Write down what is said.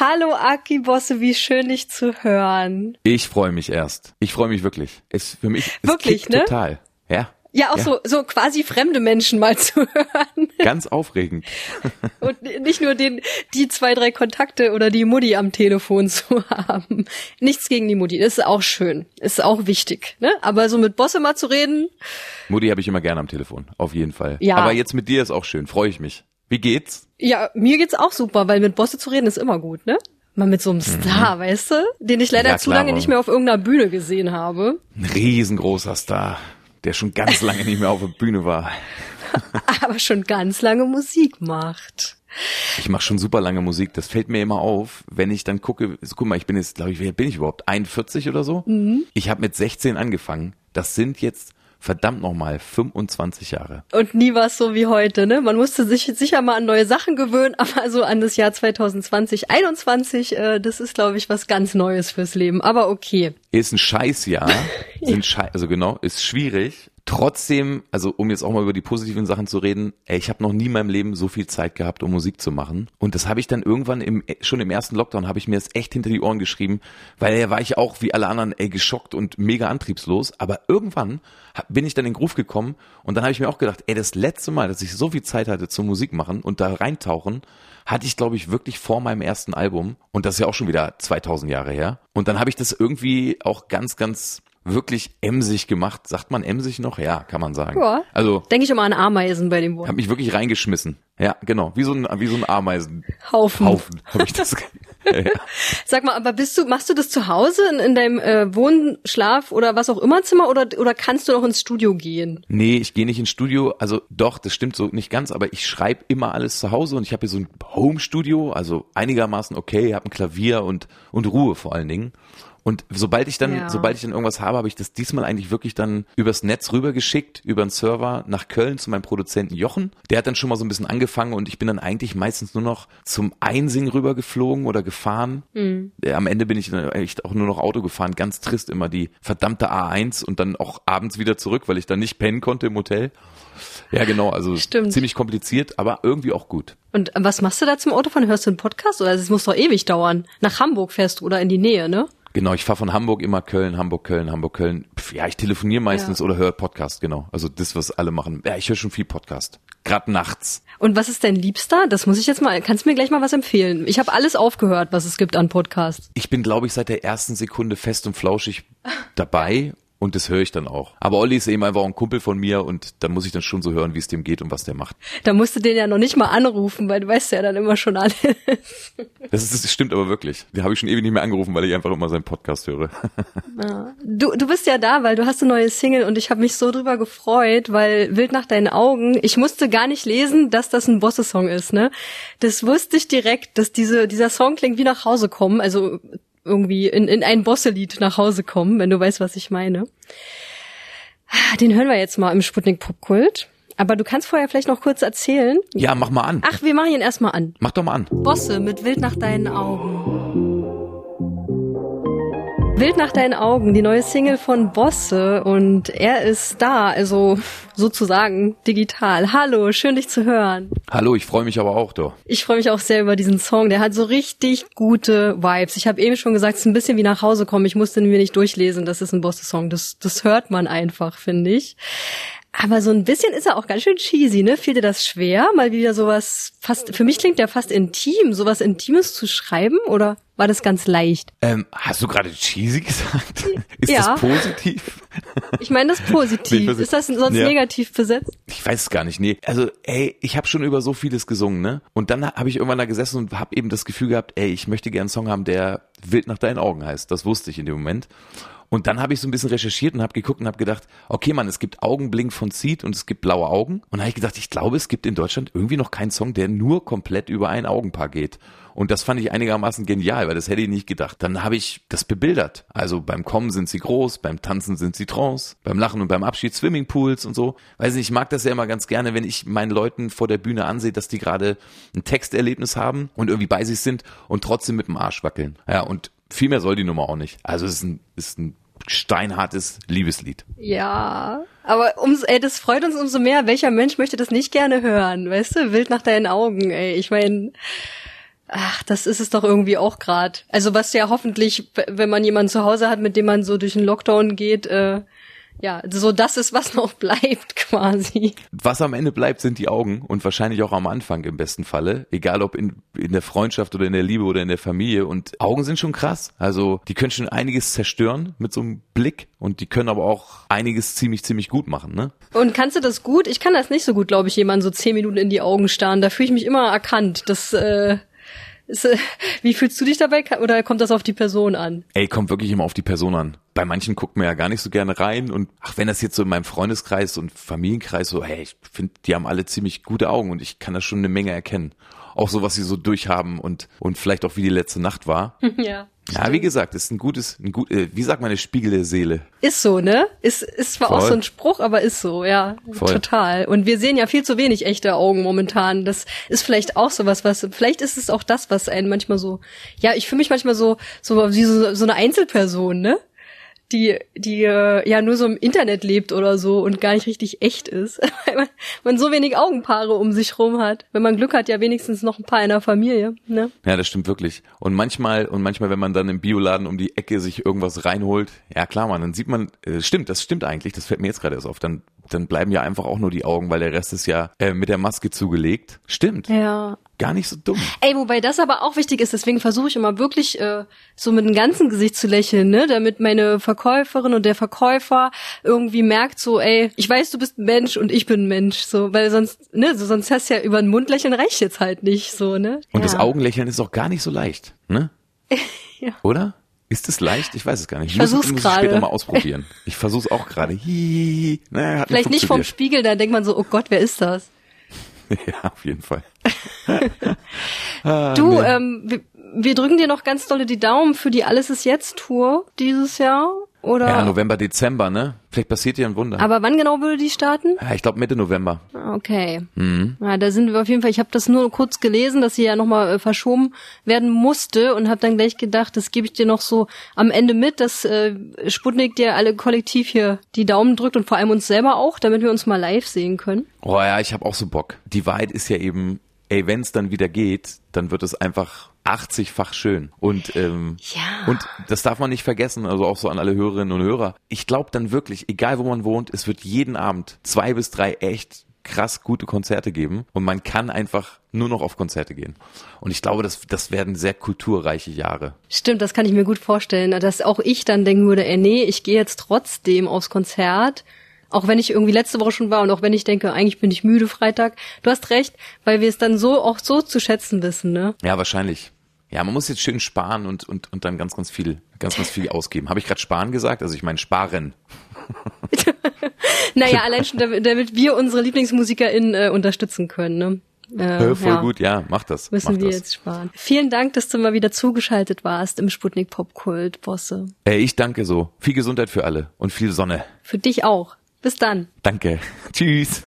Hallo Aki Bosse, wie schön dich zu hören. Ich freue mich erst. Ich freue mich wirklich. Es für mich es wirklich, ne? total. Ja. Ja, auch ja. so so quasi fremde Menschen mal zu hören. Ganz aufregend. Und nicht nur den die zwei drei Kontakte oder die Mutti am Telefon zu haben. Nichts gegen die Mutti, das ist auch schön, ist auch wichtig, ne? Aber so mit Bosse mal zu reden. Mutti habe ich immer gerne am Telefon, auf jeden Fall. Ja. Aber jetzt mit dir ist auch schön, freue ich mich. Wie geht's? Ja, mir geht's auch super, weil mit Bosse zu reden ist immer gut, ne? Mal mit so einem Star, mhm. weißt du? Den ich leider ja, zu lange nicht mehr auf irgendeiner Bühne gesehen habe. Ein riesengroßer Star, der schon ganz lange nicht mehr auf der Bühne war. Aber schon ganz lange Musik macht. Ich mache schon super lange Musik. Das fällt mir immer auf, wenn ich dann gucke. Guck mal, ich bin jetzt, glaube ich, wie alt bin ich überhaupt? 41 oder so? Mhm. Ich habe mit 16 angefangen. Das sind jetzt verdammt nochmal 25 Jahre. Und nie war es so wie heute, ne? Man musste sich sicher mal an neue Sachen gewöhnen, aber so an das Jahr 2020, 21, äh, das ist, glaube ich, was ganz Neues fürs Leben. Aber okay. Ist ein Scheißjahr. sind Schei also genau, ist schwierig. Trotzdem, also um jetzt auch mal über die positiven Sachen zu reden, ey, ich habe noch nie in meinem Leben so viel Zeit gehabt, um Musik zu machen. Und das habe ich dann irgendwann im, schon im ersten Lockdown, habe ich mir das echt hinter die Ohren geschrieben, weil da war ich auch wie alle anderen, ey, geschockt und mega antriebslos. Aber irgendwann bin ich dann in den Groove gekommen und dann habe ich mir auch gedacht, ey, das letzte Mal, dass ich so viel Zeit hatte zum Musik machen und da reintauchen, hatte ich, glaube ich, wirklich vor meinem ersten Album. Und das ist ja auch schon wieder 2000 Jahre her. Und dann habe ich das irgendwie auch ganz, ganz wirklich emsig gemacht. Sagt man emsig noch? Ja, kann man sagen. Ja. Also denke ich immer an Ameisen bei dem Wort. Hab mich wirklich reingeschmissen. Ja, genau, wie so ein wie so ein Ameisenhaufen. Haufen, habe ich das. ja, ja. Sag mal, aber bist du machst du das zu Hause in, in deinem äh, Wohnschlaf oder was auch immer Zimmer oder oder kannst du noch ins Studio gehen? Nee, ich gehe nicht ins Studio. Also doch, das stimmt so nicht ganz, aber ich schreibe immer alles zu Hause und ich habe hier so ein Home Studio, also einigermaßen okay, habe ein Klavier und und Ruhe vor allen Dingen. Und sobald ich dann, ja. sobald ich dann irgendwas habe, habe ich das diesmal eigentlich wirklich dann übers Netz rübergeschickt, über einen Server nach Köln zu meinem Produzenten Jochen. Der hat dann schon mal so ein bisschen angefangen und ich bin dann eigentlich meistens nur noch zum Einsingen rübergeflogen oder gefahren. Mhm. Am Ende bin ich dann echt auch nur noch Auto gefahren, ganz trist immer die verdammte A1 und dann auch abends wieder zurück, weil ich dann nicht pennen konnte im Hotel. Ja, genau, also Stimmt. ziemlich kompliziert, aber irgendwie auch gut. Und was machst du da zum Autofahren? Hörst du einen Podcast oder es muss doch ewig dauern? Nach Hamburg fährst du oder in die Nähe, ne? Genau, ich fahre von Hamburg immer Köln, Hamburg, Köln, Hamburg, Köln. Pff, ja, ich telefoniere meistens ja. oder höre Podcast, genau. Also das, was alle machen. Ja, ich höre schon viel Podcast. Gerade nachts. Und was ist dein Liebster? Das muss ich jetzt mal, kannst du mir gleich mal was empfehlen? Ich habe alles aufgehört, was es gibt an Podcasts. Ich bin, glaube ich, seit der ersten Sekunde fest und flauschig dabei und das höre ich dann auch. Aber Olli ist eben einfach ein Kumpel von mir und da muss ich dann schon so hören, wie es dem geht und was der macht. Da musst du den ja noch nicht mal anrufen, weil du weißt ja dann immer schon alles. Das, ist, das stimmt aber wirklich. Den habe ich schon ewig nicht mehr angerufen, weil ich einfach immer seinen Podcast höre. Ja. Du, du bist ja da, weil du hast eine neue Single und ich habe mich so drüber gefreut, weil Wild nach deinen Augen, ich musste gar nicht lesen, dass das ein Bosse-Song ist, ne? Das wusste ich direkt, dass diese, dieser Song klingt wie nach Hause kommen, also irgendwie in, in ein Bosselied nach Hause kommen, wenn du weißt, was ich meine. Den hören wir jetzt mal im Sputnik Popkult. Aber du kannst vorher vielleicht noch kurz erzählen. Ja, mach mal an. Ach, wir machen ihn erstmal an. Mach doch mal an. Bosse mit Wild nach deinen Augen. Wild nach deinen Augen, die neue Single von Bosse und er ist da, also sozusagen digital. Hallo, schön dich zu hören. Hallo, ich freue mich aber auch doch. Ich freue mich auch sehr über diesen Song, der hat so richtig gute Vibes. Ich habe eben schon gesagt, es ist ein bisschen wie nach Hause kommen. Ich musste ihn mir nicht durchlesen, das ist ein Bosse-Song. Das, das hört man einfach, finde ich. Aber so ein bisschen ist er auch ganz schön cheesy, ne? Fiel dir das schwer, mal wieder sowas fast, für mich klingt der fast intim, sowas Intimes zu schreiben oder war das ganz leicht? Ähm, hast du gerade cheesy gesagt? Ist ja. das positiv? Ich meine das positiv. ist das sonst ja. negativ besetzt? Ich weiß es gar nicht. Nee, also ey, ich habe schon über so vieles gesungen, ne? Und dann habe ich irgendwann da gesessen und habe eben das Gefühl gehabt, ey, ich möchte gerne einen Song haben, der wild nach deinen Augen heißt. Das wusste ich in dem Moment. Und dann habe ich so ein bisschen recherchiert und habe geguckt und habe gedacht, okay, man, es gibt Augenblink von Seed und es gibt blaue Augen. Und dann habe ich gedacht, ich glaube, es gibt in Deutschland irgendwie noch keinen Song, der nur komplett über ein Augenpaar geht. Und das fand ich einigermaßen genial, weil das hätte ich nicht gedacht. Dann habe ich das bebildert. Also beim Kommen sind sie groß, beim Tanzen sind sie trance, beim Lachen und beim Abschied Swimmingpools und so. Weiß nicht, ich mag das ja immer ganz gerne, wenn ich meinen Leuten vor der Bühne ansehe, dass die gerade ein Texterlebnis haben und irgendwie bei sich sind und trotzdem mit dem Arsch wackeln. Ja, und viel mehr soll die Nummer auch nicht. Also es ist ein, ist ein steinhartes Liebeslied. Ja, aber ums, ey, das freut uns umso mehr. Welcher Mensch möchte das nicht gerne hören? Weißt du, wild nach deinen Augen, ey. Ich meine, Ach, das ist es doch irgendwie auch gerade. Also was ja hoffentlich, wenn man jemanden zu Hause hat, mit dem man so durch den Lockdown geht, äh, ja, so das ist, was noch bleibt quasi. Was am Ende bleibt, sind die Augen und wahrscheinlich auch am Anfang im besten Falle. Egal ob in, in der Freundschaft oder in der Liebe oder in der Familie. Und Augen sind schon krass. Also die können schon einiges zerstören mit so einem Blick und die können aber auch einiges ziemlich, ziemlich gut machen, ne? Und kannst du das gut? Ich kann das nicht so gut, glaube ich, jemanden so zehn Minuten in die Augen starren. Da fühle ich mich immer erkannt. Das, äh, ist, äh, wie fühlst du dich dabei oder kommt das auf die Person an? Ey, kommt wirklich immer auf die Person an. Bei manchen guckt man ja gar nicht so gerne rein und ach, wenn das jetzt so in meinem Freundeskreis und Familienkreis so, hey, ich finde, die haben alle ziemlich gute Augen und ich kann da schon eine Menge erkennen. Auch so, was sie so durchhaben und, und vielleicht auch wie die letzte Nacht war. ja. Ja, wie gesagt, ist ein gutes, ein gut, äh, wie sagt man, eine Spiegel der Seele. Ist so, ne? Ist, ist zwar Voll. auch so ein Spruch, aber ist so, ja. Voll. Total. Und wir sehen ja viel zu wenig echte Augen momentan. Das ist vielleicht auch so was, was, vielleicht ist es auch das, was einen manchmal so, ja, ich fühle mich manchmal so, so wie so, so eine Einzelperson, ne? Die, die äh, ja nur so im Internet lebt oder so und gar nicht richtig echt ist, weil man, man so wenig Augenpaare um sich rum hat. Wenn man Glück hat, ja wenigstens noch ein paar in der Familie. Ne? Ja, das stimmt wirklich. Und manchmal, und manchmal, wenn man dann im Bioladen um die Ecke sich irgendwas reinholt, ja klar, man, dann sieht man, äh, stimmt, das stimmt eigentlich, das fällt mir jetzt gerade erst auf, dann, dann bleiben ja einfach auch nur die Augen, weil der Rest ist ja äh, mit der Maske zugelegt. Stimmt. Ja. Gar nicht so dumm. Ey, wobei das aber auch wichtig ist, deswegen versuche ich immer wirklich äh, so mit dem ganzen Gesicht zu lächeln, ne, damit meine Verkäuferin und der Verkäufer irgendwie merkt so, ey, ich weiß, du bist ein Mensch und ich bin ein Mensch, so, weil sonst, ne, so, sonst hast du ja über den Mund lächeln reicht jetzt halt nicht, so, ne. Und ja. das Augenlächeln ist auch gar nicht so leicht, ne? Ja. Oder? Ist es leicht? Ich weiß es gar nicht. Ich versuch's muss, muss gerade. später mal ausprobieren. Ich versuch's auch gerade. Hat Vielleicht nicht vom. Spiegel, da denkt man so, oh Gott, wer ist das? Ja, auf jeden Fall. Du, ähm, wir, wir drücken dir noch ganz dolle die Daumen für die Alles ist jetzt Tour dieses Jahr. Oder? Ja, November, Dezember, ne? Vielleicht passiert hier ein Wunder. aber wann genau würde die starten? ja, ich glaube Mitte November. Okay. Mhm. Ja, da sind wir auf jeden Fall. Ich habe das nur kurz gelesen, dass sie ja nochmal äh, verschoben werden musste und habe dann gleich gedacht, das gebe ich dir noch so am Ende mit, dass äh, Sputnik dir alle kollektiv hier die Daumen drückt und vor allem uns selber auch, damit wir uns mal live sehen können. Oh ja, ich habe auch so Bock. Die Wahrheit ist ja eben, ey, wenn es dann wieder geht, dann wird es einfach 80-fach schön. Und ähm, Ja. und das darf man nicht vergessen, also auch so an alle Hörerinnen und Hörer. Ich glaube dann wirklich, egal wo man wohnt, es wird jeden Abend zwei bis drei echt krass gute Konzerte geben und man kann einfach nur noch auf Konzerte gehen. Und ich glaube, das, das werden sehr kulturreiche Jahre. Stimmt, das kann ich mir gut vorstellen, dass auch ich dann denken würde, ey, nee, ich gehe jetzt trotzdem aufs Konzert. Auch wenn ich irgendwie letzte Woche schon war und auch wenn ich denke, eigentlich bin ich müde Freitag. Du hast recht, weil wir es dann so auch so zu schätzen wissen, ne? Ja, wahrscheinlich. Ja, man muss jetzt schön sparen und, und, und dann ganz, ganz viel, ganz, ganz viel ausgeben. Habe ich gerade sparen gesagt? Also ich meine sparen. Naja, allein schon, damit, damit wir unsere LieblingsmusikerInnen äh, unterstützen können, ne? Äh, voll ja. gut, ja, mach das. Müssen mach wir das. jetzt sparen. Vielen Dank, dass du mal wieder zugeschaltet warst im Sputnik Popkult, Bosse. Äh, ich danke so. Viel Gesundheit für alle und viel Sonne. Für dich auch. Bis dann. Danke. Tschüss.